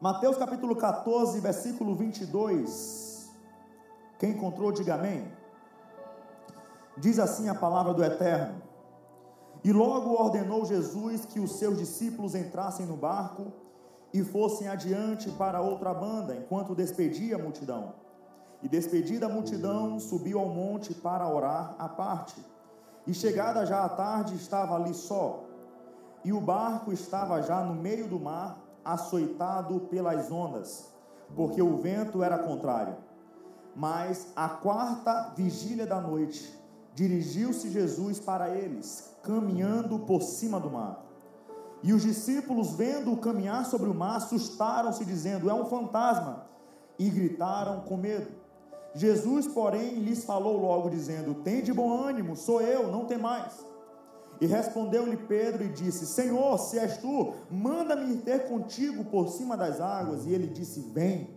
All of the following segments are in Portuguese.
Mateus capítulo 14, versículo 22. Quem encontrou, diga amém. Diz assim a palavra do Eterno: E logo ordenou Jesus que os seus discípulos entrassem no barco e fossem adiante para outra banda, enquanto despedia a multidão. E despedida a multidão, subiu ao monte para orar à parte. E chegada já a tarde, estava ali só. E o barco estava já no meio do mar, açoitado pelas ondas, porque o vento era contrário. Mas a quarta vigília da noite, dirigiu-se Jesus para eles, caminhando por cima do mar. E os discípulos, vendo-o caminhar sobre o mar, assustaram-se, dizendo: É um fantasma, e gritaram com medo. Jesus, porém, lhes falou logo, dizendo: Tende bom ânimo, sou eu, não tem mais. E respondeu-lhe Pedro e disse: Senhor, se és tu, manda-me ir ter contigo por cima das águas. E ele disse: Vem.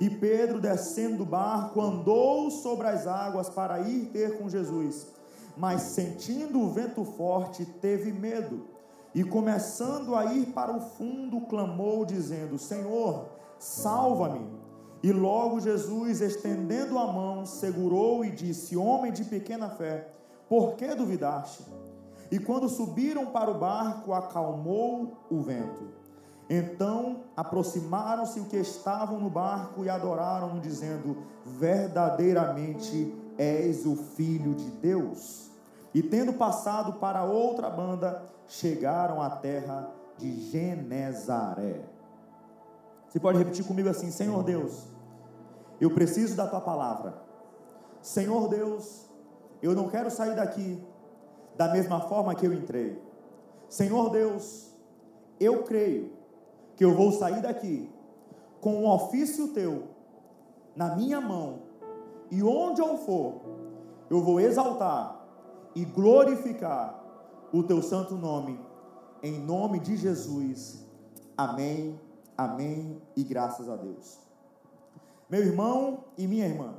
E Pedro, descendo do barco, andou sobre as águas para ir ter com Jesus. Mas sentindo o vento forte, teve medo. E começando a ir para o fundo, clamou, dizendo: Senhor, salva-me. E logo Jesus, estendendo a mão, segurou e disse: Homem de pequena fé, por que duvidaste? E quando subiram para o barco, acalmou o vento. Então aproximaram-se os que estavam no barco e adoraram-no, dizendo: Verdadeiramente és o Filho de Deus. E tendo passado para outra banda, chegaram à terra de Genezaré. Você pode repetir comigo assim: Senhor Deus, eu preciso da tua palavra. Senhor Deus, eu não quero sair daqui da mesma forma que eu entrei. Senhor Deus, eu creio que eu vou sair daqui com um ofício teu na minha mão, e onde eu for, eu vou exaltar e glorificar o teu santo nome, em nome de Jesus. Amém, amém e graças a Deus. Meu irmão e minha irmã,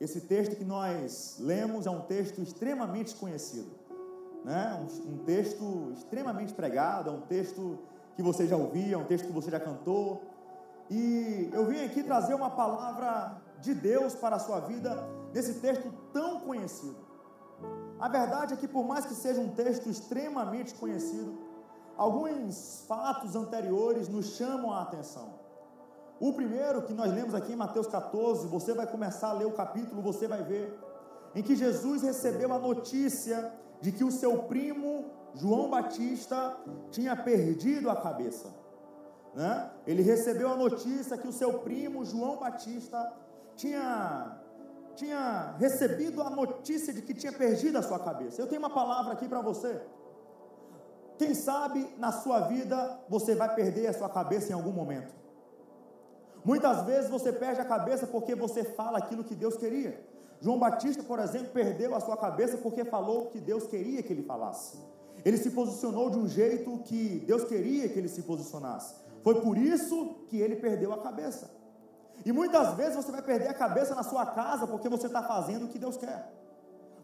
esse texto que nós lemos é um texto extremamente conhecido, né? um, um texto extremamente pregado, é um texto que você já ouvia, é um texto que você já cantou. E eu vim aqui trazer uma palavra de Deus para a sua vida nesse texto tão conhecido. A verdade é que, por mais que seja um texto extremamente conhecido, alguns fatos anteriores nos chamam a atenção. O primeiro que nós lemos aqui em Mateus 14, você vai começar a ler o capítulo, você vai ver, em que Jesus recebeu a notícia de que o seu primo João Batista tinha perdido a cabeça. Né? Ele recebeu a notícia que o seu primo João Batista tinha, tinha recebido a notícia de que tinha perdido a sua cabeça. Eu tenho uma palavra aqui para você. Quem sabe na sua vida você vai perder a sua cabeça em algum momento. Muitas vezes você perde a cabeça porque você fala aquilo que Deus queria. João Batista, por exemplo, perdeu a sua cabeça porque falou o que Deus queria que ele falasse. Ele se posicionou de um jeito que Deus queria que ele se posicionasse. Foi por isso que ele perdeu a cabeça. E muitas vezes você vai perder a cabeça na sua casa porque você está fazendo o que Deus quer.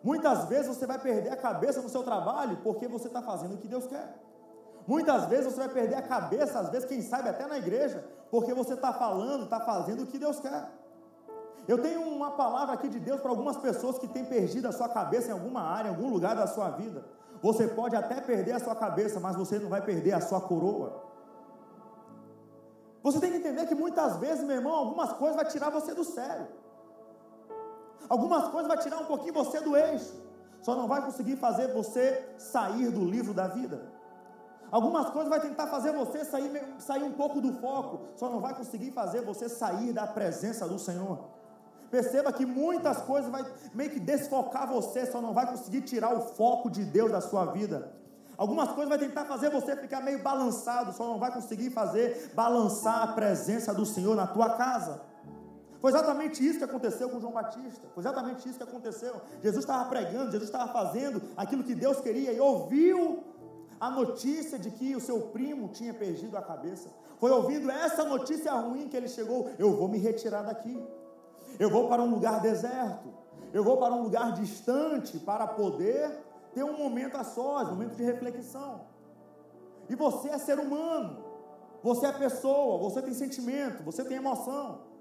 Muitas vezes você vai perder a cabeça no seu trabalho porque você está fazendo o que Deus quer. Muitas vezes você vai perder a cabeça, às vezes, quem sabe até na igreja, porque você está falando, está fazendo o que Deus quer. Eu tenho uma palavra aqui de Deus para algumas pessoas que têm perdido a sua cabeça em alguma área, em algum lugar da sua vida. Você pode até perder a sua cabeça, mas você não vai perder a sua coroa. Você tem que entender que muitas vezes, meu irmão, algumas coisas vai tirar você do sério. Algumas coisas vai tirar um pouquinho você do eixo. Só não vai conseguir fazer você sair do livro da vida. Algumas coisas vai tentar fazer você sair, sair um pouco do foco, só não vai conseguir fazer você sair da presença do Senhor. Perceba que muitas coisas vai meio que desfocar você, só não vai conseguir tirar o foco de Deus da sua vida. Algumas coisas vai tentar fazer você ficar meio balançado, só não vai conseguir fazer balançar a presença do Senhor na tua casa. Foi exatamente isso que aconteceu com João Batista. Foi exatamente isso que aconteceu. Jesus estava pregando, Jesus estava fazendo aquilo que Deus queria e ouviu a notícia de que o seu primo tinha perdido a cabeça. Foi ouvindo essa notícia ruim que ele chegou: eu vou me retirar daqui. Eu vou para um lugar deserto. Eu vou para um lugar distante para poder ter um momento a sós, um momento de reflexão. E você é ser humano. Você é pessoa, você tem sentimento, você tem emoção.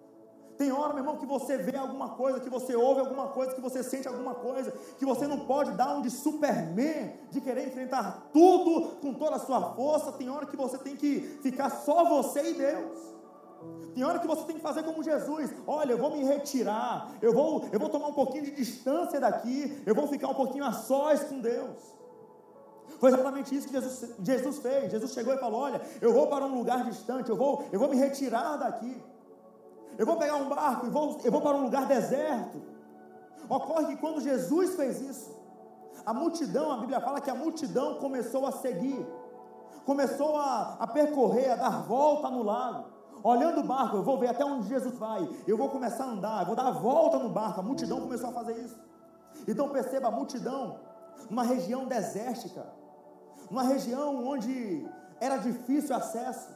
Tem hora, meu irmão, que você vê alguma coisa, que você ouve alguma coisa, que você sente alguma coisa, que você não pode dar um de Superman, de querer enfrentar tudo com toda a sua força. Tem hora que você tem que ficar só você e Deus. Tem hora que você tem que fazer como Jesus. Olha, eu vou me retirar, eu vou, eu vou tomar um pouquinho de distância daqui, eu vou ficar um pouquinho a sós com Deus. Foi exatamente isso que Jesus, Jesus fez. Jesus chegou e falou: Olha, eu vou para um lugar distante, eu vou, eu vou me retirar daqui. Eu vou pegar um barco e vou, eu vou para um lugar deserto. Ocorre que quando Jesus fez isso, a multidão, a Bíblia fala que a multidão começou a seguir, começou a, a percorrer, a dar volta no lago. Olhando o barco, eu vou ver até onde Jesus vai, eu vou começar a andar, eu vou dar a volta no barco. A multidão começou a fazer isso. Então perceba a multidão, numa região desértica, numa região onde era difícil acesso.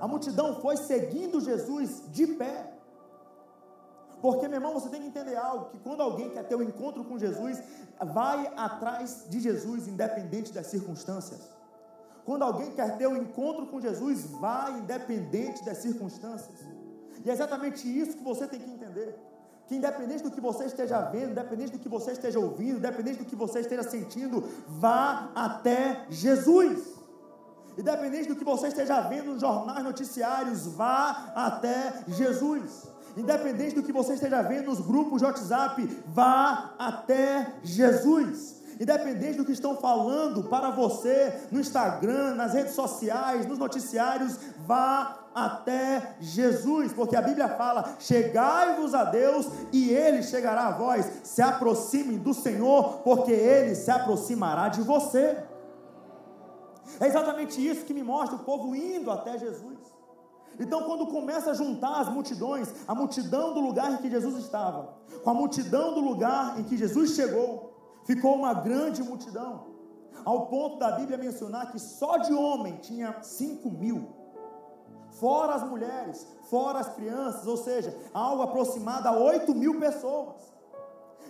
A multidão foi seguindo Jesus de pé. Porque, meu irmão, você tem que entender algo: que quando alguém quer ter um encontro com Jesus, vai atrás de Jesus, independente das circunstâncias. Quando alguém quer ter um encontro com Jesus, vai independente das circunstâncias. E é exatamente isso que você tem que entender. Que independente do que você esteja vendo, independente do que você esteja ouvindo, independente do que você esteja sentindo, vá até Jesus. Independente do que você esteja vendo nos jornais noticiários, vá até Jesus independente do que você esteja vendo nos grupos de WhatsApp, vá até Jesus. Independente do que estão falando para você no Instagram, nas redes sociais, nos noticiários, vá até Jesus, porque a Bíblia fala: chegai-vos a Deus e Ele chegará a vós. Se aproximem do Senhor, porque Ele se aproximará de você. É exatamente isso que me mostra o povo indo até Jesus. Então, quando começa a juntar as multidões, a multidão do lugar em que Jesus estava, com a multidão do lugar em que Jesus chegou, ficou uma grande multidão, ao ponto da Bíblia mencionar que só de homem tinha cinco mil, fora as mulheres, fora as crianças, ou seja, algo aproximado a oito mil pessoas.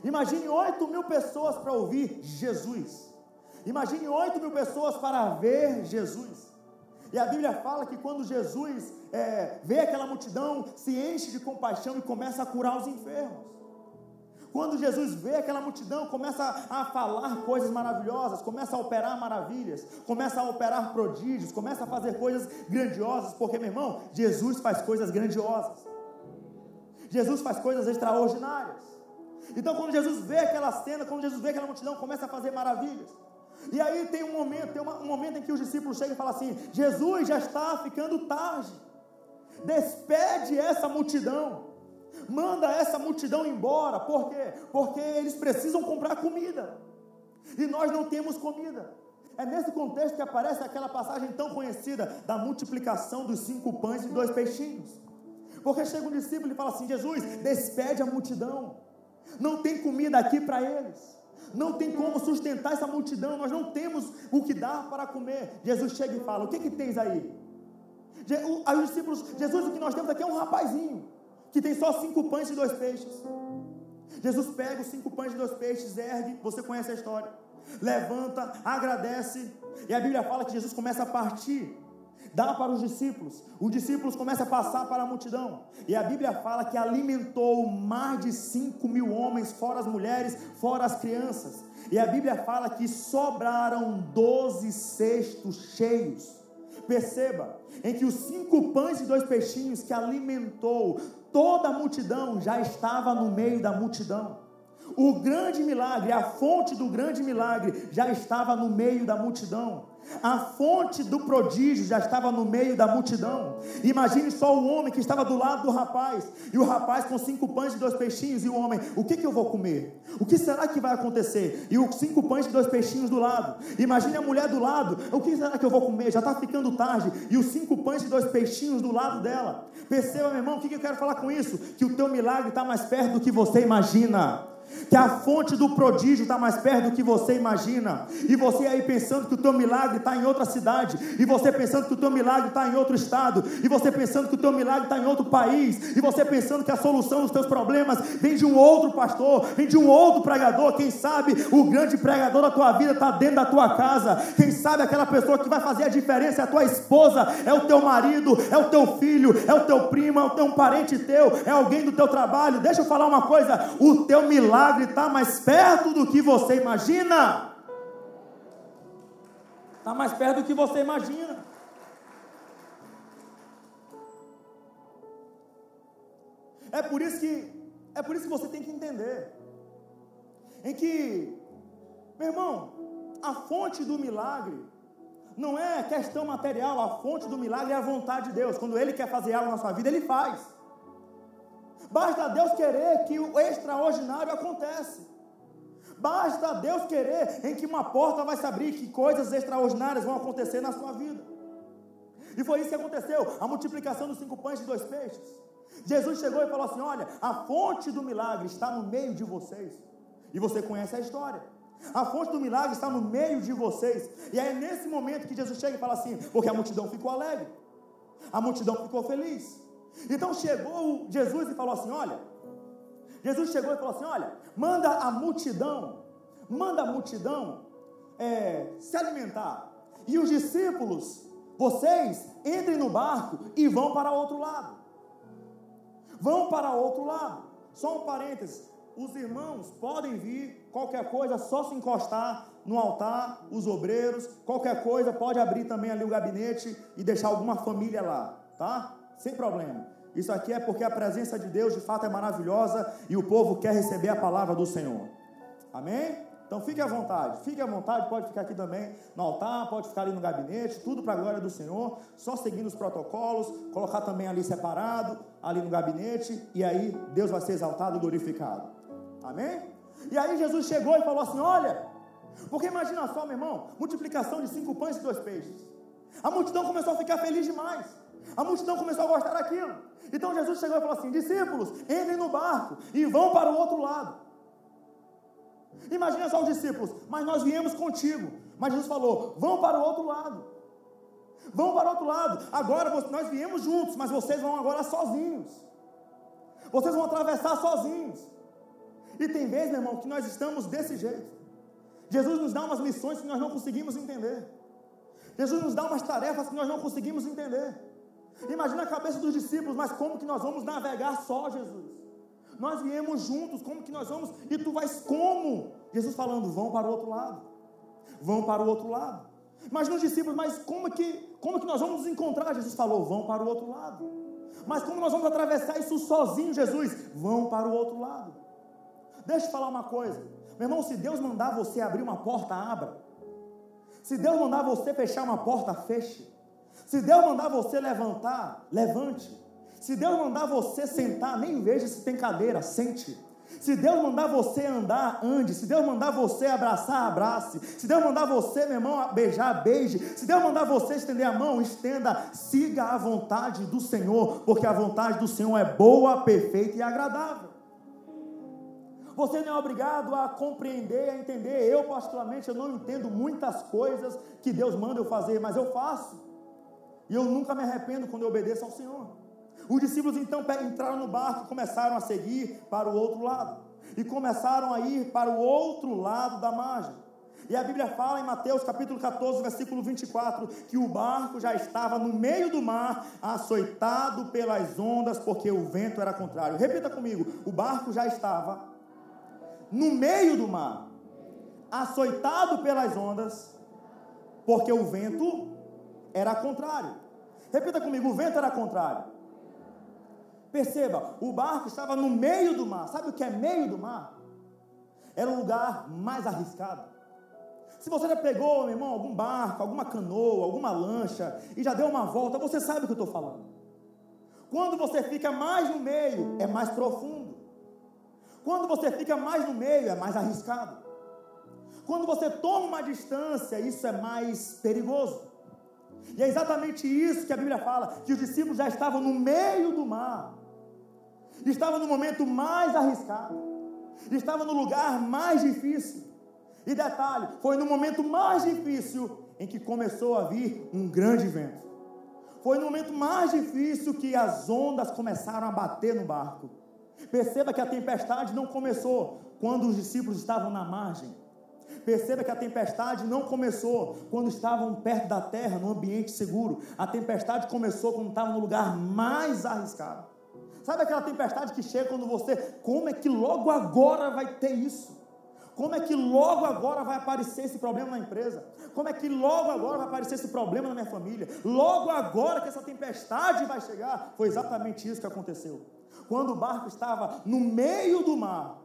Imagine oito mil pessoas para ouvir Jesus. Imagine oito mil pessoas para ver Jesus. E a Bíblia fala que quando Jesus é, vê aquela multidão, se enche de compaixão e começa a curar os enfermos. Quando Jesus vê aquela multidão, começa a falar coisas maravilhosas, começa a operar maravilhas, começa a operar prodígios, começa a fazer coisas grandiosas, porque, meu irmão, Jesus faz coisas grandiosas. Jesus faz coisas extraordinárias. Então, quando Jesus vê aquela cena, quando Jesus vê aquela multidão, começa a fazer maravilhas. E aí tem um momento, tem uma, um momento em que os discípulos chegam e falam assim: Jesus já está ficando tarde. Despede essa multidão. Manda essa multidão embora. Por quê? Porque eles precisam comprar comida. E nós não temos comida. É nesse contexto que aparece aquela passagem tão conhecida da multiplicação dos cinco pães e dois peixinhos. Porque chega um discípulo e fala assim: Jesus, despede a multidão. Não tem comida aqui para eles não tem como sustentar essa multidão, nós não temos o que dar para comer. Jesus chega e fala: O que, que tens aí? Aí os discípulos, Jesus, o que nós temos aqui é um rapazinho, que tem só cinco pães e dois peixes. Jesus pega os cinco pães e dois peixes, ergue, você conhece a história, levanta, agradece, e a Bíblia fala que Jesus começa a partir dá para os discípulos. Os discípulos começam a passar para a multidão. E a Bíblia fala que alimentou mais de 5 mil homens, fora as mulheres, fora as crianças. E a Bíblia fala que sobraram 12 cestos cheios. Perceba, em que os cinco pães e dois peixinhos que alimentou toda a multidão já estava no meio da multidão. O grande milagre, a fonte do grande milagre já estava no meio da multidão. A fonte do prodígio já estava no meio da multidão. Imagine só o homem que estava do lado do rapaz. E o rapaz com cinco pães e dois peixinhos. E o homem, o que, que eu vou comer? O que será que vai acontecer? E os cinco pães e dois peixinhos do lado. Imagine a mulher do lado. O que será que eu vou comer? Já está ficando tarde. E os cinco pães e dois peixinhos do lado dela. Perceba, meu irmão, o que, que eu quero falar com isso? Que o teu milagre está mais perto do que você imagina. Que a fonte do prodígio está mais perto do que você imagina, e você aí pensando que o teu milagre está em outra cidade, e você pensando que o teu milagre está em outro estado, e você pensando que o teu milagre está em outro país, e você pensando que a solução dos teus problemas vem de um outro pastor, vem de um outro pregador, quem sabe o grande pregador da tua vida está dentro da tua casa, quem sabe aquela pessoa que vai fazer a diferença é a tua esposa, é o teu marido, é o teu filho, é o teu primo, é o teu parente teu, é alguém do teu trabalho, deixa eu falar uma coisa, o teu milagre milagre está mais perto do que você imagina. Está mais perto do que você imagina. É por isso que é por isso que você tem que entender em que, meu irmão, a fonte do milagre não é questão material, a fonte do milagre é a vontade de Deus. Quando Ele quer fazer algo na sua vida, Ele faz. Basta Deus querer que o extraordinário acontece. Basta Deus querer em que uma porta vai se abrir, que coisas extraordinárias vão acontecer na sua vida. E foi isso que aconteceu, a multiplicação dos cinco pães e dois peixes. Jesus chegou e falou assim: Olha, a fonte do milagre está no meio de vocês. E você conhece a história. A fonte do milagre está no meio de vocês. E é nesse momento que Jesus chega e fala assim: Porque a multidão ficou alegre, a multidão ficou feliz. Então chegou Jesus e falou assim: Olha, Jesus chegou e falou assim: Olha, manda a multidão, manda a multidão é, se alimentar. E os discípulos, vocês entrem no barco e vão para outro lado. Vão para outro lado. Só um parênteses: os irmãos podem vir, qualquer coisa, só se encostar no altar, os obreiros, qualquer coisa, pode abrir também ali o gabinete e deixar alguma família lá, tá? Sem problema. Isso aqui é porque a presença de Deus de fato é maravilhosa e o povo quer receber a palavra do Senhor. Amém? Então fique à vontade, fique à vontade, pode ficar aqui também no altar, pode ficar ali no gabinete, tudo para a glória do Senhor, só seguindo os protocolos, colocar também ali separado, ali no gabinete, e aí Deus vai ser exaltado e glorificado. Amém? E aí Jesus chegou e falou assim: Olha, porque imagina só, meu irmão, multiplicação de cinco pães e dois peixes. A multidão começou a ficar feliz demais. A multidão começou a gostar daquilo. Então Jesus chegou e falou assim: discípulos, entrem no barco e vão para o outro lado. Imagina só os discípulos, mas nós viemos contigo. Mas Jesus falou: vão para o outro lado. Vão para o outro lado. Agora nós viemos juntos, mas vocês vão agora sozinhos. Vocês vão atravessar sozinhos. E tem vezes, meu irmão, que nós estamos desse jeito. Jesus nos dá umas missões que nós não conseguimos entender. Jesus nos dá umas tarefas que nós não conseguimos entender. Imagina a cabeça dos discípulos, mas como que nós vamos navegar só, Jesus? Nós viemos juntos, como que nós vamos? E tu vais como? Jesus falando, vão para o outro lado. Vão para o outro lado. Imagina os discípulos, mas como que, como que nós vamos nos encontrar? Jesus falou, vão para o outro lado. Mas como nós vamos atravessar isso sozinho, Jesus? Vão para o outro lado. Deixa eu falar uma coisa. Meu irmão, se Deus mandar você abrir uma porta, abra. Se Deus mandar você fechar uma porta, feche. Se Deus mandar você levantar, levante. Se Deus mandar você sentar, nem veja se tem cadeira, sente. Se Deus mandar você andar, ande. Se Deus mandar você abraçar, abrace. Se Deus mandar você, meu irmão, beijar, beije. Se Deus mandar você estender a mão, estenda. Siga a vontade do Senhor, porque a vontade do Senhor é boa, perfeita e agradável. Você não é obrigado a compreender, a entender. Eu, particularmente, eu não entendo muitas coisas que Deus manda eu fazer, mas eu faço. E eu nunca me arrependo quando eu obedeço ao Senhor. Os discípulos então entraram no barco e começaram a seguir para o outro lado. E começaram a ir para o outro lado da margem. E a Bíblia fala em Mateus capítulo 14, versículo 24, que o barco já estava no meio do mar, açoitado pelas ondas, porque o vento era contrário. Repita comigo: o barco já estava no meio do mar, açoitado pelas ondas, porque o vento era contrário. Repita comigo: o vento era contrário. Perceba, o barco estava no meio do mar. Sabe o que é meio do mar? Era o lugar mais arriscado. Se você já pegou, meu irmão, algum barco, alguma canoa, alguma lancha e já deu uma volta, você sabe o que eu estou falando. Quando você fica mais no meio, é mais profundo. Quando você fica mais no meio, é mais arriscado. Quando você toma uma distância, isso é mais perigoso. E é exatamente isso que a Bíblia fala: que os discípulos já estavam no meio do mar, estavam no momento mais arriscado. estava no lugar mais difícil. E detalhe, foi no momento mais difícil em que começou a vir um grande vento. Foi no momento mais difícil que as ondas começaram a bater no barco. Perceba que a tempestade não começou quando os discípulos estavam na margem. Perceba que a tempestade não começou quando estavam perto da terra, no ambiente seguro. A tempestade começou quando estavam no lugar mais arriscado. Sabe aquela tempestade que chega quando você, como é que logo agora vai ter isso? Como é que logo agora vai aparecer esse problema na empresa? Como é que logo agora vai aparecer esse problema na minha família? Logo agora que essa tempestade vai chegar? Foi exatamente isso que aconteceu. Quando o barco estava no meio do mar,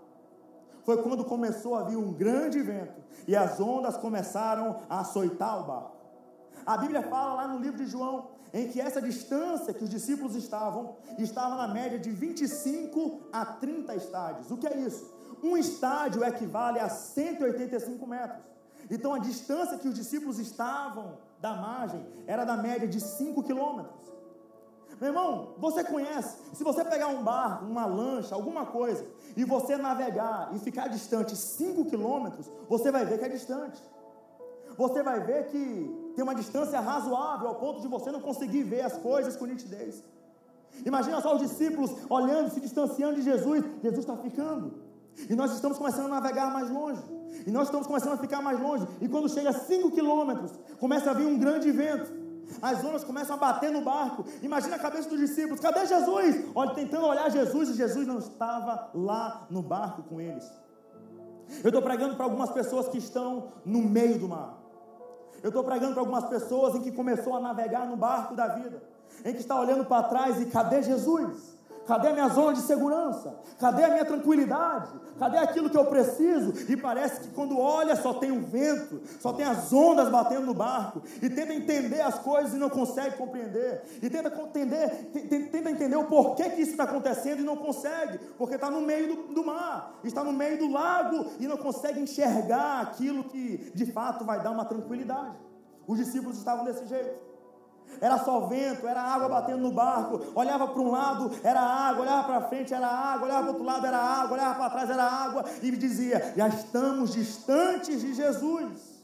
foi quando começou a vir um grande vento e as ondas começaram a açoitar o barco. A Bíblia fala lá no livro de João em que essa distância que os discípulos estavam estava na média de 25 a 30 estádios. O que é isso? Um estádio equivale a 185 metros. Então a distância que os discípulos estavam da margem era da média de 5 quilômetros. Meu irmão, você conhece, se você pegar um barco, uma lancha, alguma coisa, e você navegar e ficar distante 5 quilômetros, você vai ver que é distante. Você vai ver que tem uma distância razoável ao ponto de você não conseguir ver as coisas com nitidez. Imagina só os discípulos olhando, se distanciando de Jesus. Jesus está ficando. E nós estamos começando a navegar mais longe. E nós estamos começando a ficar mais longe. E quando chega a 5 quilômetros, começa a vir um grande vento. As ondas começam a bater no barco. Imagina a cabeça dos discípulos: cadê Jesus? Olha, tentando olhar Jesus, e Jesus não estava lá no barco com eles. Eu estou pregando para algumas pessoas que estão no meio do mar. Eu estou pregando para algumas pessoas em que começou a navegar no barco da vida, em que está olhando para trás e cadê Jesus? Cadê a minha zona de segurança? Cadê a minha tranquilidade? Cadê aquilo que eu preciso? E parece que quando olha só tem o vento, só tem as ondas batendo no barco, e tenta entender as coisas e não consegue compreender, e tenta entender, tenta entender o porquê que isso está acontecendo e não consegue, porque está no meio do, do mar, está no meio do lago e não consegue enxergar aquilo que de fato vai dar uma tranquilidade. Os discípulos estavam desse jeito era só vento, era água batendo no barco. Olhava para um lado, era água, olhava para frente, era água, olhava para o outro lado, era água, olhava para trás, era água, e dizia: já estamos distantes de Jesus.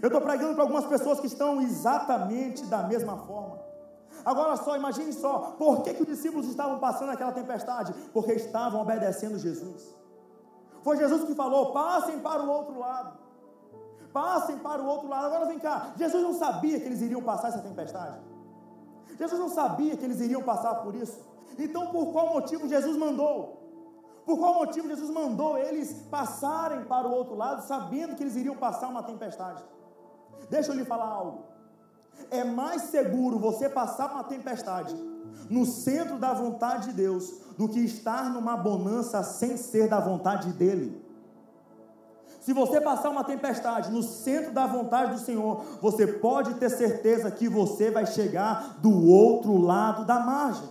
Eu estou pregando para algumas pessoas que estão exatamente da mesma forma. Agora só, imagine só, por que, que os discípulos estavam passando aquela tempestade? Porque estavam obedecendo Jesus. Foi Jesus que falou: passem para o outro lado passem para o outro lado. Agora vem cá, Jesus não sabia que eles iriam passar essa tempestade. Jesus não sabia que eles iriam passar por isso. Então, por qual motivo Jesus mandou? Por qual motivo Jesus mandou eles passarem para o outro lado, sabendo que eles iriam passar uma tempestade? Deixa eu lhe falar algo. É mais seguro você passar uma tempestade no centro da vontade de Deus do que estar numa bonança sem ser da vontade dele. Se você passar uma tempestade no centro da vontade do Senhor, você pode ter certeza que você vai chegar do outro lado da margem.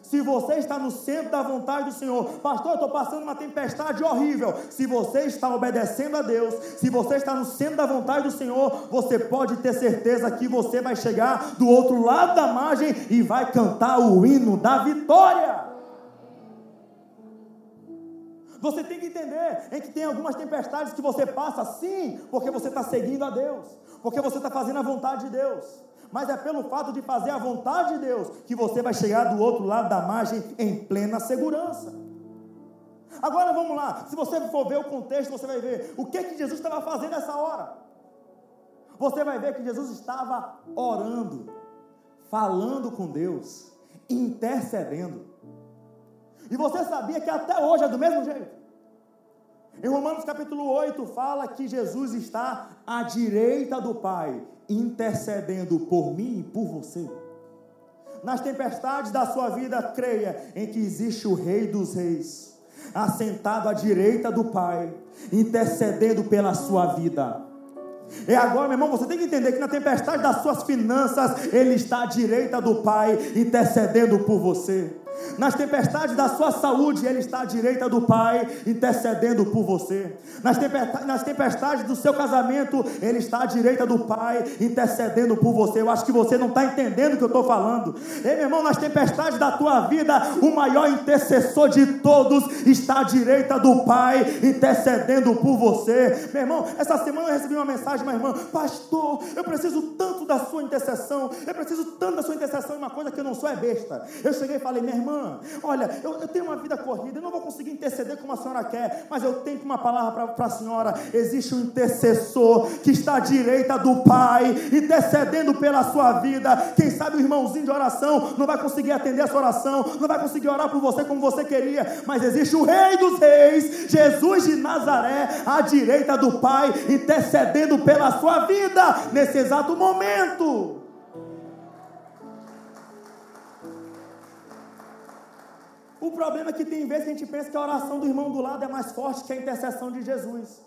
Se você está no centro da vontade do Senhor, pastor, eu estou passando uma tempestade horrível. Se você está obedecendo a Deus, se você está no centro da vontade do Senhor, você pode ter certeza que você vai chegar do outro lado da margem e vai cantar o hino da vitória. Você tem que entender em que tem algumas tempestades que você passa sim, porque você está seguindo a Deus, porque você está fazendo a vontade de Deus. Mas é pelo fato de fazer a vontade de Deus que você vai chegar do outro lado da margem em plena segurança. Agora vamos lá, se você for ver o contexto, você vai ver o que que Jesus estava fazendo nessa hora. Você vai ver que Jesus estava orando, falando com Deus, intercedendo. E você sabia que até hoje é do mesmo jeito? Em Romanos capítulo 8 fala que Jesus está à direita do Pai, intercedendo por mim e por você. Nas tempestades da sua vida, creia em que existe o Rei dos Reis, assentado à direita do Pai, intercedendo pela sua vida. E agora, meu irmão, você tem que entender que na tempestade das suas finanças, Ele está à direita do Pai, intercedendo por você. Nas tempestades da sua saúde, Ele está à direita do Pai, intercedendo por você. Nas, tempestades do seu casamento, Ele está à direita do Pai, intercedendo por você. Eu acho que você não está entendendo o que eu estou falando. Ei, meu irmão, nas tempestades da tua vida, o maior intercessor de todos está à direita do Pai, intercedendo por você. Meu irmão, essa semana eu recebi uma mensagem, meu irmão, pastor, eu preciso tanto da sua intercessão, eu preciso tanto da sua intercessão, e uma coisa que eu não sou é besta. Eu cheguei e falei, minha irmã, olha, eu, eu tenho uma vida corrida, eu não vou conseguir interceder como a senhora quer, mas eu tenho uma palavra para a senhora: existe um intercessor que está à direita do Pai, intercedendo pela sua vida. Quem sabe o irmãozinho de oração não vai conseguir atender a sua oração, não vai conseguir orar por você como você queria, mas existe o Rei dos Reis, Jesus de Nazaré, à direita do Pai, intercedendo pela sua vida nesse exato momento. O problema é que tem vezes que a gente pensa que a oração do irmão do lado é mais forte que a intercessão de Jesus.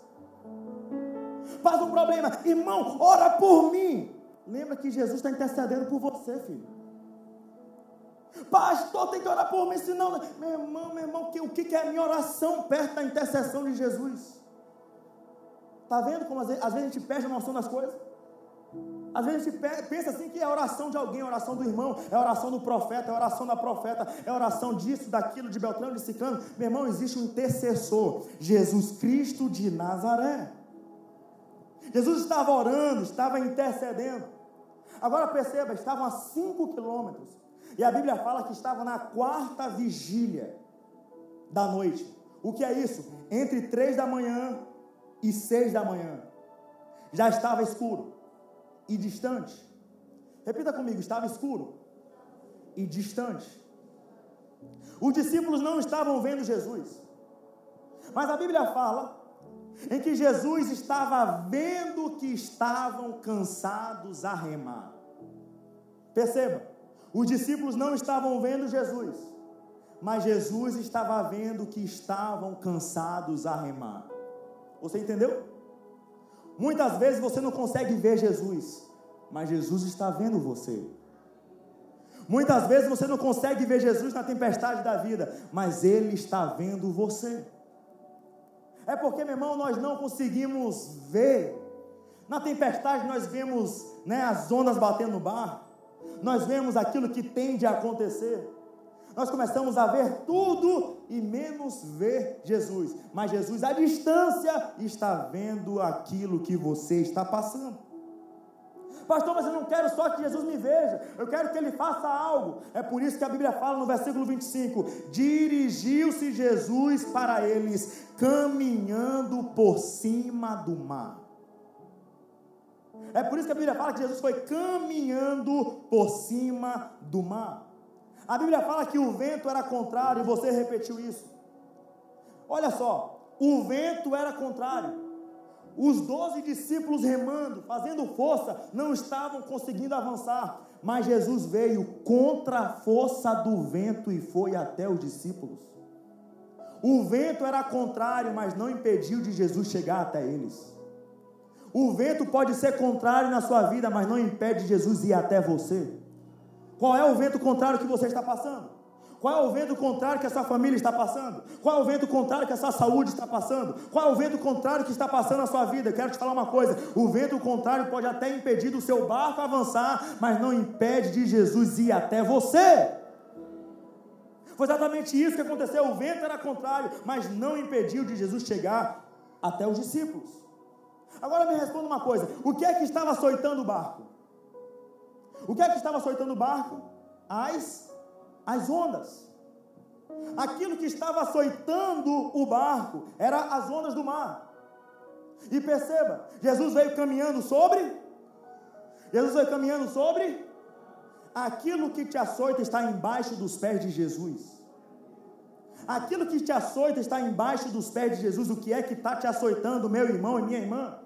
Faz um problema, irmão, ora por mim. Lembra que Jesus está intercedendo por você, filho. Pastor, tem que orar por mim, senão. Meu irmão, meu irmão, o que, que é a minha oração perto da intercessão de Jesus? Está vendo como às vezes, às vezes a gente perde a noção das coisas? Às vezes a gente pensa assim que é a oração de alguém, a oração do irmão, é a oração do profeta, é a oração da profeta, é a oração disso, daquilo, de Beltrano, de Ciclano. Meu irmão, existe um intercessor, Jesus Cristo de Nazaré. Jesus estava orando, estava intercedendo. Agora perceba, estavam a 5 quilômetros. E a Bíblia fala que estava na quarta vigília da noite. O que é isso? Entre três da manhã e seis da manhã. Já estava escuro e distante. Repita comigo: estava escuro e distante. Os discípulos não estavam vendo Jesus, mas a Bíblia fala em que Jesus estava vendo que estavam cansados a remar. Perceba, os discípulos não estavam vendo Jesus, mas Jesus estava vendo que estavam cansados a remar. Você entendeu? Muitas vezes você não consegue ver Jesus, mas Jesus está vendo você. Muitas vezes você não consegue ver Jesus na tempestade da vida, mas Ele está vendo você. É porque, meu irmão, nós não conseguimos ver. Na tempestade nós vemos né, as ondas batendo no barco, nós vemos aquilo que tende a acontecer nós começamos a ver tudo e menos ver Jesus. Mas Jesus, à distância, está vendo aquilo que você está passando. Pastor, mas eu não quero só que Jesus me veja, eu quero que ele faça algo. É por isso que a Bíblia fala no versículo 25: Dirigiu-se Jesus para eles, caminhando por cima do mar. É por isso que a Bíblia fala que Jesus foi caminhando por cima do mar. A Bíblia fala que o vento era contrário, e você repetiu isso. Olha só, o vento era contrário. Os doze discípulos remando, fazendo força, não estavam conseguindo avançar. Mas Jesus veio contra a força do vento e foi até os discípulos. O vento era contrário, mas não impediu de Jesus chegar até eles. O vento pode ser contrário na sua vida, mas não impede Jesus ir até você. Qual é o vento contrário que você está passando? Qual é o vento contrário que a sua família está passando? Qual é o vento contrário que a sua saúde está passando? Qual é o vento contrário que está passando na sua vida? Eu quero te falar uma coisa: o vento contrário pode até impedir do seu barco avançar, mas não impede de Jesus ir até você. Foi exatamente isso que aconteceu. O vento era contrário, mas não impediu de Jesus chegar até os discípulos. Agora me responda uma coisa: o que é que estava açoitando o barco? O que é que estava açoitando o barco? As, as ondas. Aquilo que estava açoitando o barco era as ondas do mar. E perceba, Jesus veio caminhando sobre. Jesus veio caminhando sobre. Aquilo que te açoita está embaixo dos pés de Jesus. Aquilo que te açoita está embaixo dos pés de Jesus. O que é que está te açoitando, meu irmão e minha irmã?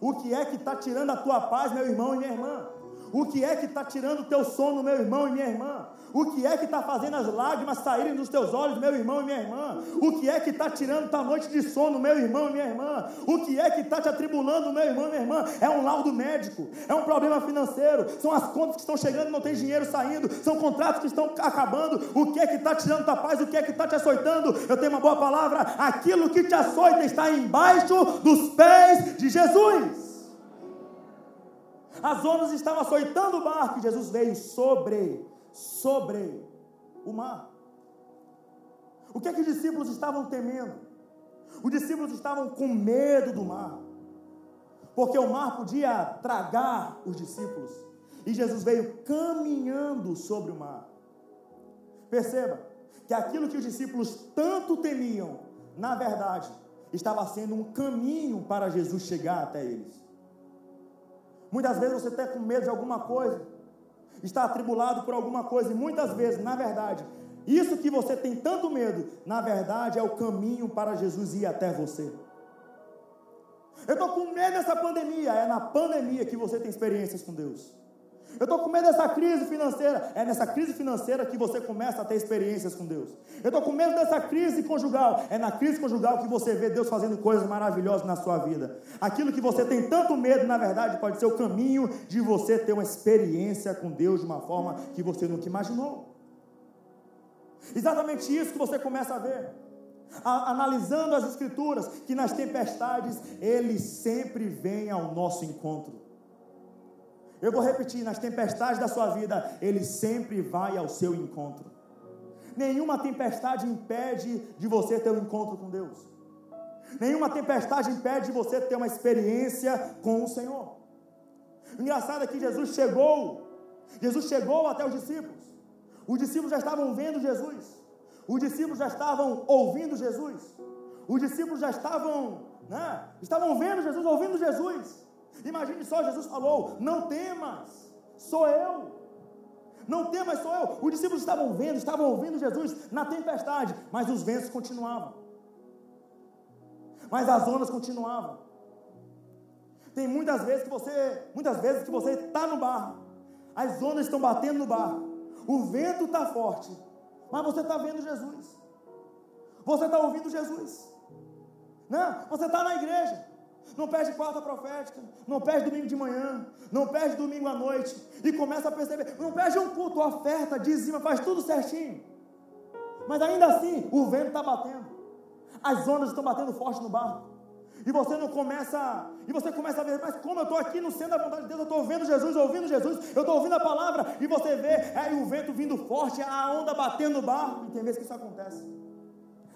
O que é que está tirando a tua paz, meu irmão e minha irmã? O que é que está tirando o teu sono, meu irmão e minha irmã? O que é que está fazendo as lágrimas saírem dos teus olhos, meu irmão e minha irmã? O que é que está tirando tua noite de sono, meu irmão e minha irmã? O que é que está te atribulando, meu irmão e minha irmã? É um laudo médico, é um problema financeiro, são as contas que estão chegando e não tem dinheiro saindo, são contratos que estão acabando. O que é que está tirando tua paz? O que é que está te açoitando? Eu tenho uma boa palavra: aquilo que te açoita está embaixo dos pés de Jesus. As ondas estavam açoitando o barco e Jesus veio sobre, sobre o mar. O que é que os discípulos estavam temendo? Os discípulos estavam com medo do mar, porque o mar podia tragar os discípulos, e Jesus veio caminhando sobre o mar. Perceba que aquilo que os discípulos tanto temiam, na verdade, estava sendo um caminho para Jesus chegar até eles. Muitas vezes você está com medo de alguma coisa, está atribulado por alguma coisa, e muitas vezes, na verdade, isso que você tem tanto medo, na verdade, é o caminho para Jesus ir até você. Eu estou com medo dessa pandemia, é na pandemia que você tem experiências com Deus. Eu estou com medo dessa crise financeira. É nessa crise financeira que você começa a ter experiências com Deus. Eu estou com medo dessa crise conjugal. É na crise conjugal que você vê Deus fazendo coisas maravilhosas na sua vida. Aquilo que você tem tanto medo, na verdade, pode ser o caminho de você ter uma experiência com Deus de uma forma que você nunca imaginou. Exatamente isso que você começa a ver. A, analisando as Escrituras, que nas tempestades Ele sempre vem ao nosso encontro. Eu vou repetir: nas tempestades da sua vida, Ele sempre vai ao seu encontro. Nenhuma tempestade impede de você ter um encontro com Deus. Nenhuma tempestade impede de você ter uma experiência com o Senhor. O engraçado é que Jesus chegou, Jesus chegou até os discípulos. Os discípulos já estavam vendo Jesus. Os discípulos já estavam ouvindo Jesus. Os discípulos já estavam, né? Estavam vendo Jesus, ouvindo Jesus. Imagine só, Jesus falou: Não temas, sou eu. Não temas, sou eu. Os discípulos estavam vendo, estavam ouvindo Jesus na tempestade, mas os ventos continuavam. Mas as ondas continuavam. Tem muitas vezes que você, muitas vezes que você está no barco, as ondas estão batendo no barco, o vento está forte, mas você está vendo Jesus. Você está ouvindo Jesus. Né? Você está na igreja não perde quarta profética, não perde domingo de manhã, não perde domingo à noite, e começa a perceber, não perde um culto, oferta, dizima, faz tudo certinho. Mas ainda assim, o vento está batendo, as ondas estão batendo forte no barco. E você não começa, e você começa a ver, mas como eu estou aqui no centro da vontade de Deus, eu estou vendo Jesus, ouvindo Jesus, eu estou ouvindo a palavra, e você vê é, o vento vindo forte, a onda batendo no barco, e tem vezes que isso acontece.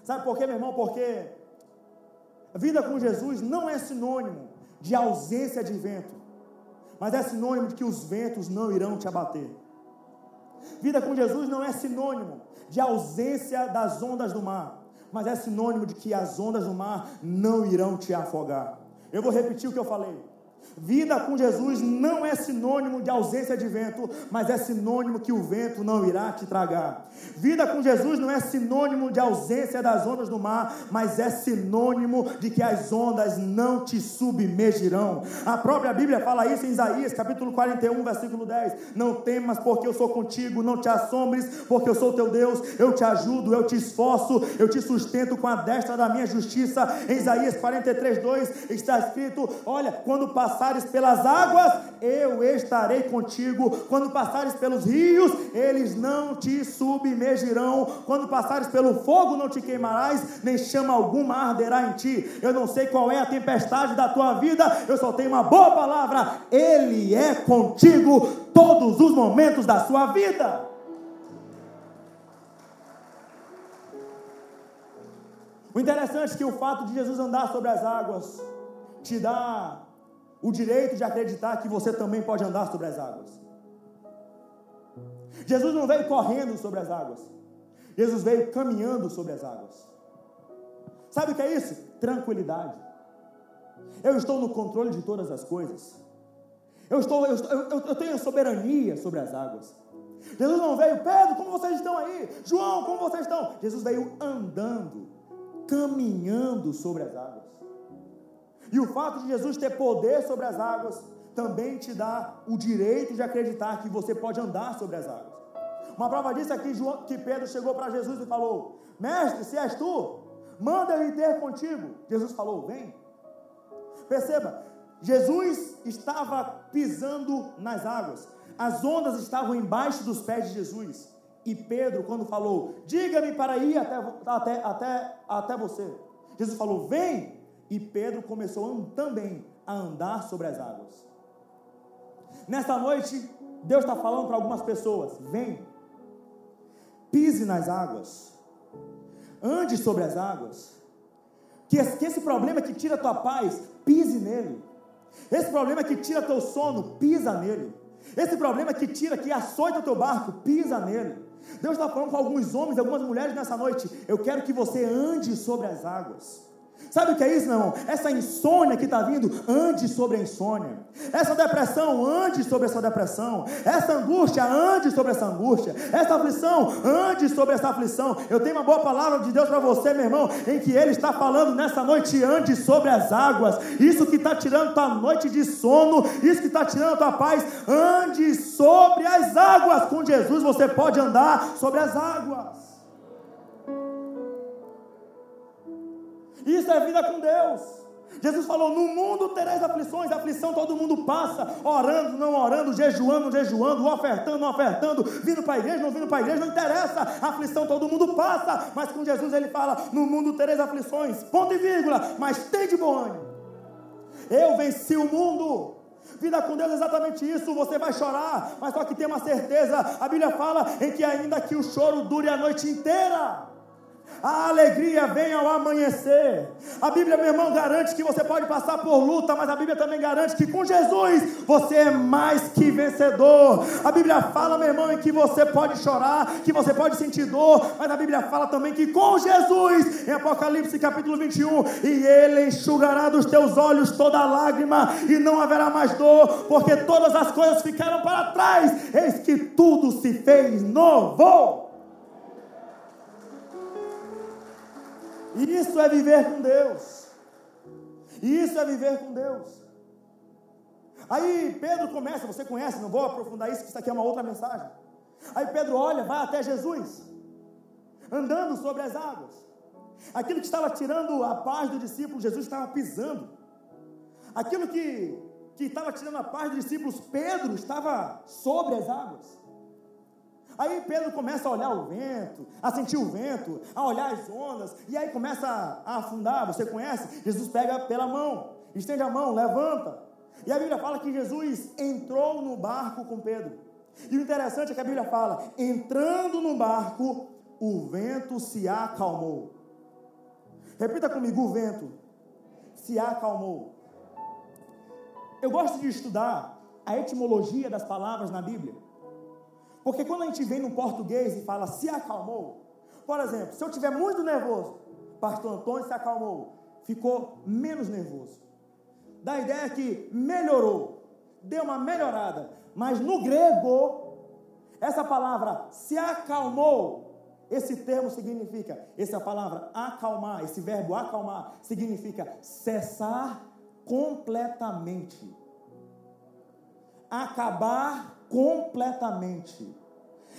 Sabe por quê, meu irmão? Porque a vida com Jesus não é sinônimo de ausência de vento, mas é sinônimo de que os ventos não irão te abater. Vida com Jesus não é sinônimo de ausência das ondas do mar, mas é sinônimo de que as ondas do mar não irão te afogar. Eu vou repetir o que eu falei. Vida com Jesus não é sinônimo de ausência de vento, mas é sinônimo que o vento não irá te tragar. Vida com Jesus não é sinônimo de ausência das ondas do mar, mas é sinônimo de que as ondas não te submergirão. A própria Bíblia fala isso em Isaías, capítulo 41, versículo 10. Não temas, porque eu sou contigo, não te assombres, porque eu sou teu Deus, eu te ajudo, eu te esforço, eu te sustento com a destra da minha justiça. Em Isaías 43, 2 está escrito: Olha, quando passar passares pelas águas, eu estarei contigo. Quando passares pelos rios, eles não te submergirão. Quando passares pelo fogo, não te queimarás, nem chama alguma arderá em ti. Eu não sei qual é a tempestade da tua vida, eu só tenho uma boa palavra: Ele é contigo todos os momentos da sua vida. O interessante é que o fato de Jesus andar sobre as águas te dá o direito de acreditar que você também pode andar sobre as águas. Jesus não veio correndo sobre as águas, Jesus veio caminhando sobre as águas. Sabe o que é isso? Tranquilidade. Eu estou no controle de todas as coisas. Eu, estou, eu, eu, eu tenho soberania sobre as águas. Jesus não veio, Pedro, como vocês estão aí? João, como vocês estão? Jesus veio andando, caminhando sobre as águas. E o fato de Jesus ter poder sobre as águas também te dá o direito de acreditar que você pode andar sobre as águas. Uma prova disso é que, João, que Pedro chegou para Jesus e falou: Mestre, se és tu, manda ele ter contigo. Jesus falou: Vem. Perceba, Jesus estava pisando nas águas, as ondas estavam embaixo dos pés de Jesus. E Pedro, quando falou, diga-me para ir até, até, até, até você, Jesus falou, vem. E Pedro começou também a andar sobre as águas. Nesta noite, Deus está falando para algumas pessoas: vem, pise nas águas, ande sobre as águas, que esse problema que tira a tua paz, pise nele. Esse problema que tira teu sono, pisa nele. Esse problema que tira, que açoita o teu barco, pisa nele. Deus está falando com alguns homens, algumas mulheres nessa noite. Eu quero que você ande sobre as águas. Sabe o que é isso, meu irmão? Essa insônia que está vindo, ande sobre a insônia. Essa depressão, ande sobre essa depressão. Essa angústia, ande sobre essa angústia. Essa aflição, ande sobre essa aflição. Eu tenho uma boa palavra de Deus para você, meu irmão, em que Ele está falando nessa noite, ande sobre as águas. Isso que está tirando tua noite de sono, isso que está tirando tua paz, ande sobre as águas. Com Jesus você pode andar sobre as águas. Isso é vida com Deus. Jesus falou: No mundo tereis aflições, aflição todo mundo passa, orando, não orando, jejuando, jejuando, ofertando, não ofertando, vindo para a igreja, não vindo para a igreja, não interessa, aflição todo mundo passa, mas com Jesus ele fala: No mundo tereis aflições, ponto e vírgula, mas tem de bom ânimo. Eu venci o mundo. Vida com Deus é exatamente isso. Você vai chorar, mas só que tem uma certeza. A Bíblia fala em que ainda que o choro dure a noite inteira, a alegria vem ao amanhecer. A Bíblia, meu irmão, garante que você pode passar por luta, mas a Bíblia também garante que com Jesus você é mais que vencedor. A Bíblia fala, meu irmão, que você pode chorar, que você pode sentir dor, mas a Bíblia fala também que com Jesus, em Apocalipse capítulo 21, e Ele enxugará dos teus olhos toda lágrima, e não haverá mais dor, porque todas as coisas ficaram para trás, eis que tudo se fez novo. Isso é viver com Deus. Isso é viver com Deus. Aí Pedro começa, você conhece, não vou aprofundar isso, que isso aqui é uma outra mensagem. Aí Pedro olha, vai até Jesus, andando sobre as águas. Aquilo que estava tirando a paz do discípulo, Jesus estava pisando. Aquilo que, que estava tirando a paz dos discípulos, Pedro estava sobre as águas. Aí Pedro começa a olhar o vento, a sentir o vento, a olhar as ondas, e aí começa a afundar. Você conhece? Jesus pega pela mão, estende a mão, levanta. E a Bíblia fala que Jesus entrou no barco com Pedro. E o interessante é que a Bíblia fala: entrando no barco, o vento se acalmou. Repita comigo: o vento se acalmou. Eu gosto de estudar a etimologia das palavras na Bíblia. Porque quando a gente vem no português e fala se acalmou, por exemplo, se eu estiver muito nervoso, pastor Antônio se acalmou, ficou menos nervoso. Dá a ideia que melhorou, deu uma melhorada. Mas no grego, essa palavra se acalmou, esse termo significa, essa palavra acalmar, esse verbo acalmar, significa cessar completamente, acabar completamente.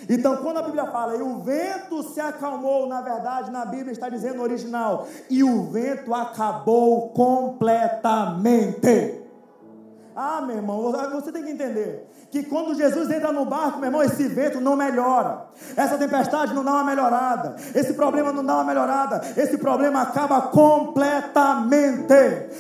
Então, quando a Bíblia fala e o vento se acalmou, na verdade, na Bíblia está dizendo original, e o vento acabou completamente. Ah, meu irmão, você tem que entender que quando Jesus entra no barco, meu irmão, esse vento não melhora, essa tempestade não dá uma melhorada, esse problema não dá uma melhorada, esse problema acaba completamente.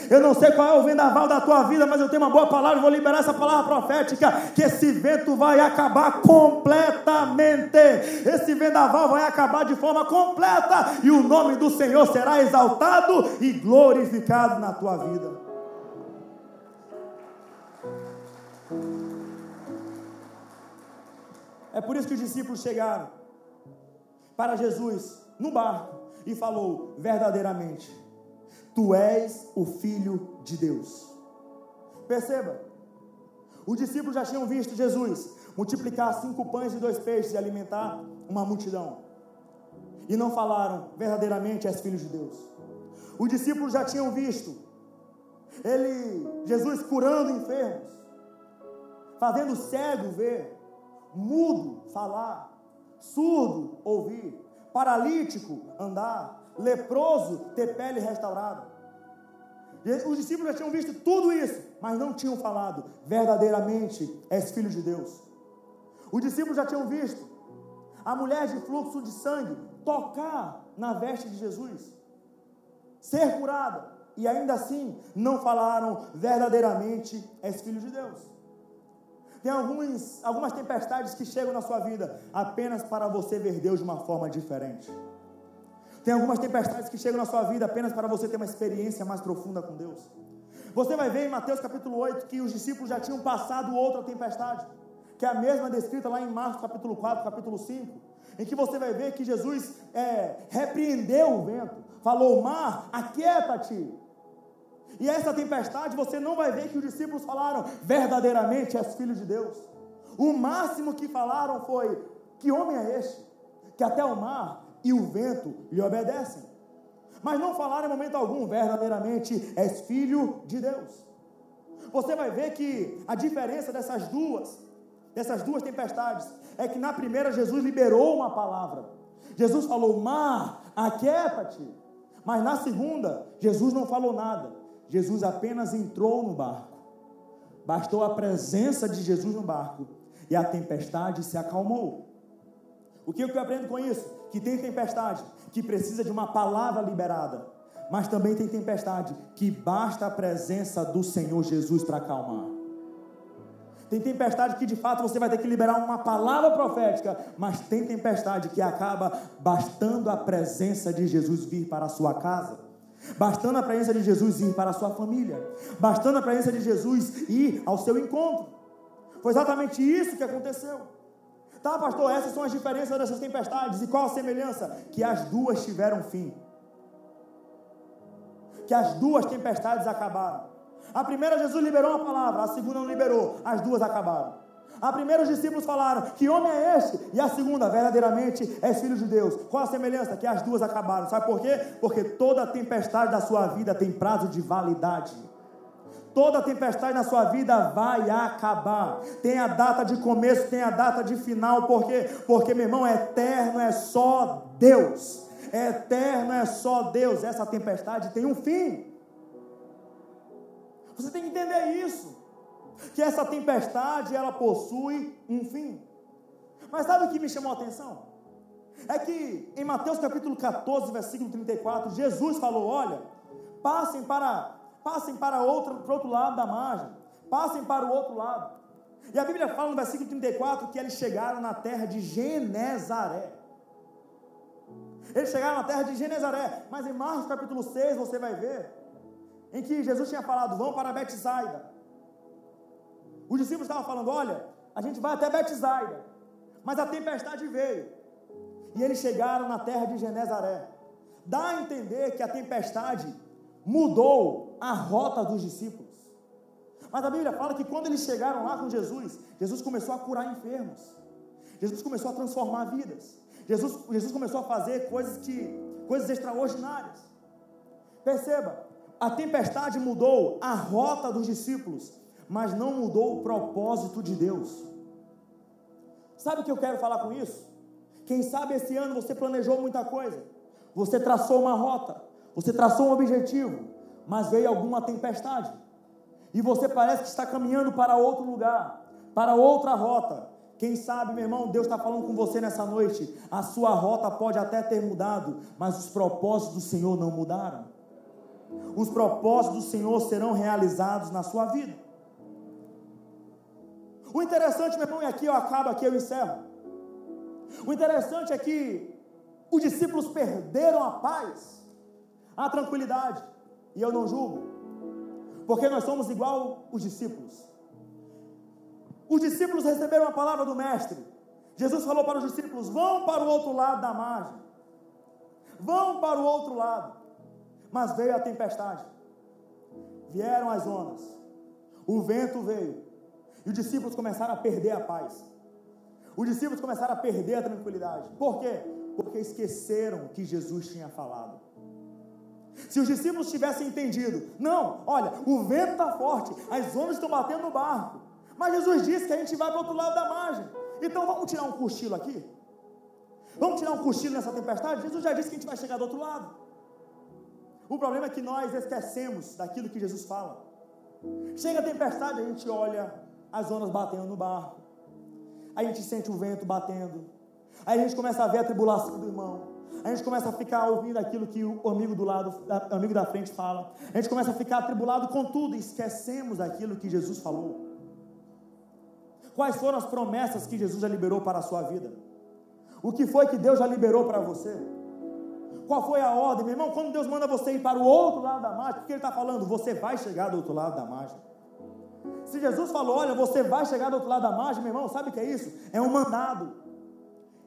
Eu não sei qual é o vendaval da tua vida, mas eu tenho uma boa palavra, vou liberar essa palavra profética: que esse vento vai acabar completamente, esse vendaval vai acabar de forma completa, e o nome do Senhor será exaltado e glorificado na tua vida. É por isso que os discípulos chegaram para Jesus no barco e falou verdadeiramente: Tu és o filho de Deus. Perceba, os discípulos já tinham visto Jesus multiplicar cinco pães e dois peixes e alimentar uma multidão. E não falaram verdadeiramente és filho de Deus. Os discípulos já tinham visto ele, Jesus curando enfermos, fazendo cego ver, mudo falar, surdo ouvir, paralítico andar, leproso ter pele restaurada. Os discípulos já tinham visto tudo isso, mas não tinham falado, verdadeiramente és filho de Deus. Os discípulos já tinham visto a mulher de fluxo de sangue tocar na veste de Jesus, ser curada, e ainda assim não falaram verdadeiramente és filho de Deus. Tem algumas, algumas tempestades que chegam na sua vida apenas para você ver Deus de uma forma diferente. Tem algumas tempestades que chegam na sua vida apenas para você ter uma experiência mais profunda com Deus. Você vai ver em Mateus capítulo 8 que os discípulos já tinham passado outra tempestade, que é a mesma descrita lá em Marcos capítulo 4, capítulo 5, em que você vai ver que Jesus é, repreendeu o vento, falou: Mar, aquieta-te. E essa tempestade você não vai ver que os discípulos falaram verdadeiramente és filho de Deus. O máximo que falaram foi: Que homem é este? Que até o mar e o vento lhe obedecem. Mas não falaram em momento algum, verdadeiramente és filho de Deus. Você vai ver que a diferença dessas duas, dessas duas tempestades, é que na primeira Jesus liberou uma palavra. Jesus falou: Mar, aquieta-te. Mas na segunda, Jesus não falou nada. Jesus apenas entrou no barco. Bastou a presença de Jesus no barco e a tempestade se acalmou. O que eu aprendo com isso? Que tem tempestade que precisa de uma palavra liberada, mas também tem tempestade que basta a presença do Senhor Jesus para acalmar. Tem tempestade que de fato você vai ter que liberar uma palavra profética, mas tem tempestade que acaba bastando a presença de Jesus vir para a sua casa. Bastando a presença de Jesus ir para a sua família, bastando a presença de Jesus ir ao seu encontro. Foi exatamente isso que aconteceu. Tá, pastor, essas são as diferenças dessas tempestades. E qual a semelhança? Que as duas tiveram fim. Que as duas tempestades acabaram. A primeira, Jesus liberou uma palavra, a segunda não liberou. As duas acabaram. A primeira, os discípulos falaram: Que homem é este? E a segunda, verdadeiramente, és filho de Deus. Qual a semelhança? Que as duas acabaram. Sabe por quê? Porque toda tempestade da sua vida tem prazo de validade. Toda tempestade na sua vida vai acabar. Tem a data de começo, tem a data de final. Por quê? Porque, meu irmão, eterno é só Deus. Eterno é só Deus. Essa tempestade tem um fim. Você tem que entender isso. Que essa tempestade, ela possui um fim. Mas sabe o que me chamou a atenção? É que em Mateus capítulo 14, versículo 34, Jesus falou: Olha, passem para passem para outro, para outro lado da margem, passem para o outro lado. E a Bíblia fala no versículo 34 que eles chegaram na terra de Genezaré. Eles chegaram na terra de Genezaré, mas em Marcos capítulo 6 você vai ver em que Jesus tinha falado: vão para Betsaida. Os discípulos estavam falando: olha, a gente vai até Betsaida, mas a tempestade veio. E eles chegaram na terra de Genezaré. Dá a entender que a tempestade mudou a rota dos discípulos. Mas a Bíblia fala que quando eles chegaram lá com Jesus, Jesus começou a curar enfermos. Jesus começou a transformar vidas. Jesus, Jesus começou a fazer coisas que coisas extraordinárias. Perceba, a tempestade mudou a rota dos discípulos, mas não mudou o propósito de Deus. Sabe o que eu quero falar com isso? Quem sabe esse ano você planejou muita coisa, você traçou uma rota, você traçou um objetivo, mas veio alguma tempestade. E você parece que está caminhando para outro lugar, para outra rota. Quem sabe, meu irmão, Deus está falando com você nessa noite. A sua rota pode até ter mudado, mas os propósitos do Senhor não mudaram. Os propósitos do Senhor serão realizados na sua vida. O interessante, meu irmão, e aqui eu acabo, aqui eu encerro. O interessante é que os discípulos perderam a paz a tranquilidade. E eu não julgo, porque nós somos igual os discípulos. Os discípulos receberam a palavra do Mestre. Jesus falou para os discípulos: vão para o outro lado da margem, vão para o outro lado. Mas veio a tempestade, vieram as ondas, o vento veio, e os discípulos começaram a perder a paz. Os discípulos começaram a perder a tranquilidade. Por quê? Porque esqueceram que Jesus tinha falado. Se os discípulos tivessem entendido, não, olha, o vento está forte, as ondas estão batendo no barco, mas Jesus disse que a gente vai para o outro lado da margem, então vamos tirar um cochilo aqui? Vamos tirar um cochilo nessa tempestade? Jesus já disse que a gente vai chegar do outro lado. O problema é que nós esquecemos daquilo que Jesus fala. Chega a tempestade, a gente olha as ondas batendo no barco. A gente sente o vento batendo. Aí a gente começa a ver a tribulação do irmão. A gente começa a ficar ouvindo aquilo que o amigo do lado, amigo da frente fala. A gente começa a ficar atribulado com tudo e esquecemos daquilo que Jesus falou. Quais foram as promessas que Jesus já liberou para a sua vida? O que foi que Deus já liberou para você? Qual foi a ordem, meu irmão? Quando Deus manda você ir para o outro lado da margem, o que Ele está falando? Você vai chegar do outro lado da margem. Se Jesus falou, olha, você vai chegar do outro lado da margem, meu irmão, sabe o que é isso? É um mandado.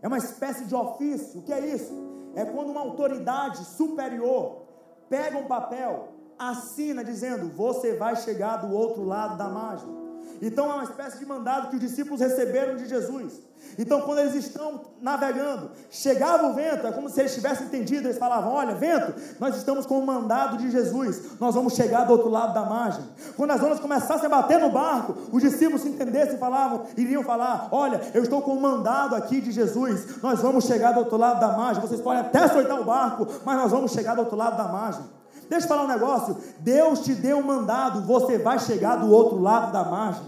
É uma espécie de ofício. O que é isso? É quando uma autoridade superior pega um papel, assina dizendo: Você vai chegar do outro lado da margem. Então é uma espécie de mandado que os discípulos receberam de Jesus. Então, quando eles estão navegando, chegava o vento, é como se eles tivessem entendido, eles falavam: Olha, vento, nós estamos com o mandado de Jesus, nós vamos chegar do outro lado da margem. Quando as ondas começassem a bater no barco, os discípulos se entendessem e falavam, iriam falar: Olha, eu estou com o mandado aqui de Jesus, nós vamos chegar do outro lado da margem. Vocês podem até soltar o barco, mas nós vamos chegar do outro lado da margem. Deixa eu falar um negócio: Deus te deu um mandado, você vai chegar do outro lado da margem.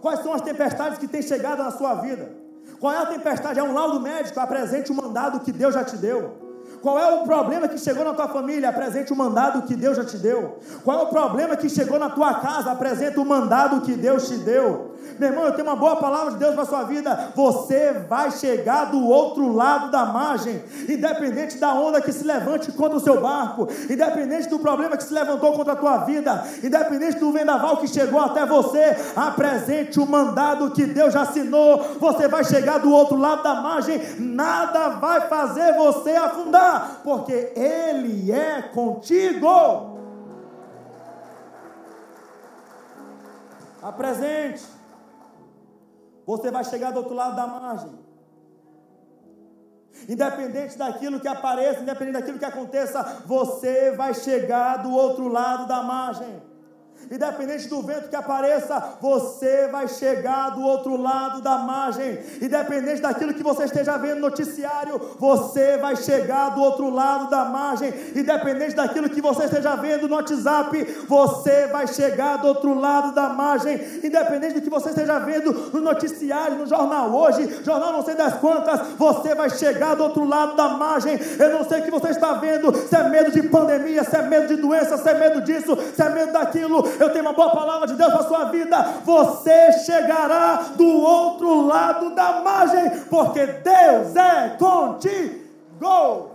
Quais são as tempestades que têm chegado na sua vida? Qual é a tempestade? É um laudo médico? Apresente o mandado que Deus já te deu. Qual é o problema que chegou na tua família? Apresente o mandado que Deus já te deu. Qual é o problema que chegou na tua casa? Apresente o mandado que Deus te deu. Meu irmão, eu tenho uma boa palavra de Deus para sua vida. Você vai chegar do outro lado da margem, independente da onda que se levante contra o seu barco, independente do problema que se levantou contra a tua vida, independente do vendaval que chegou até você. Apresente o mandado que Deus já assinou. Você vai chegar do outro lado da margem. Nada vai fazer você afundar porque Ele é contigo. Apresente. Você vai chegar do outro lado da margem. Independente daquilo que apareça, independente daquilo que aconteça, você vai chegar do outro lado da margem independente do vento que apareça, você vai chegar do outro lado da margem, independente daquilo que você esteja vendo no noticiário, você vai chegar do outro lado da margem, independente daquilo que você esteja vendo no WhatsApp, você vai chegar do outro lado da margem, independente do que você esteja vendo no noticiário, no jornal hoje, jornal não sei das quantas, você vai chegar do outro lado da margem. Eu não sei o que você está vendo, se é medo de pandemia, se é medo de doença, se é medo disso, se é medo daquilo eu tenho uma boa palavra de Deus para a sua vida. Você chegará do outro lado da margem, porque Deus é contigo.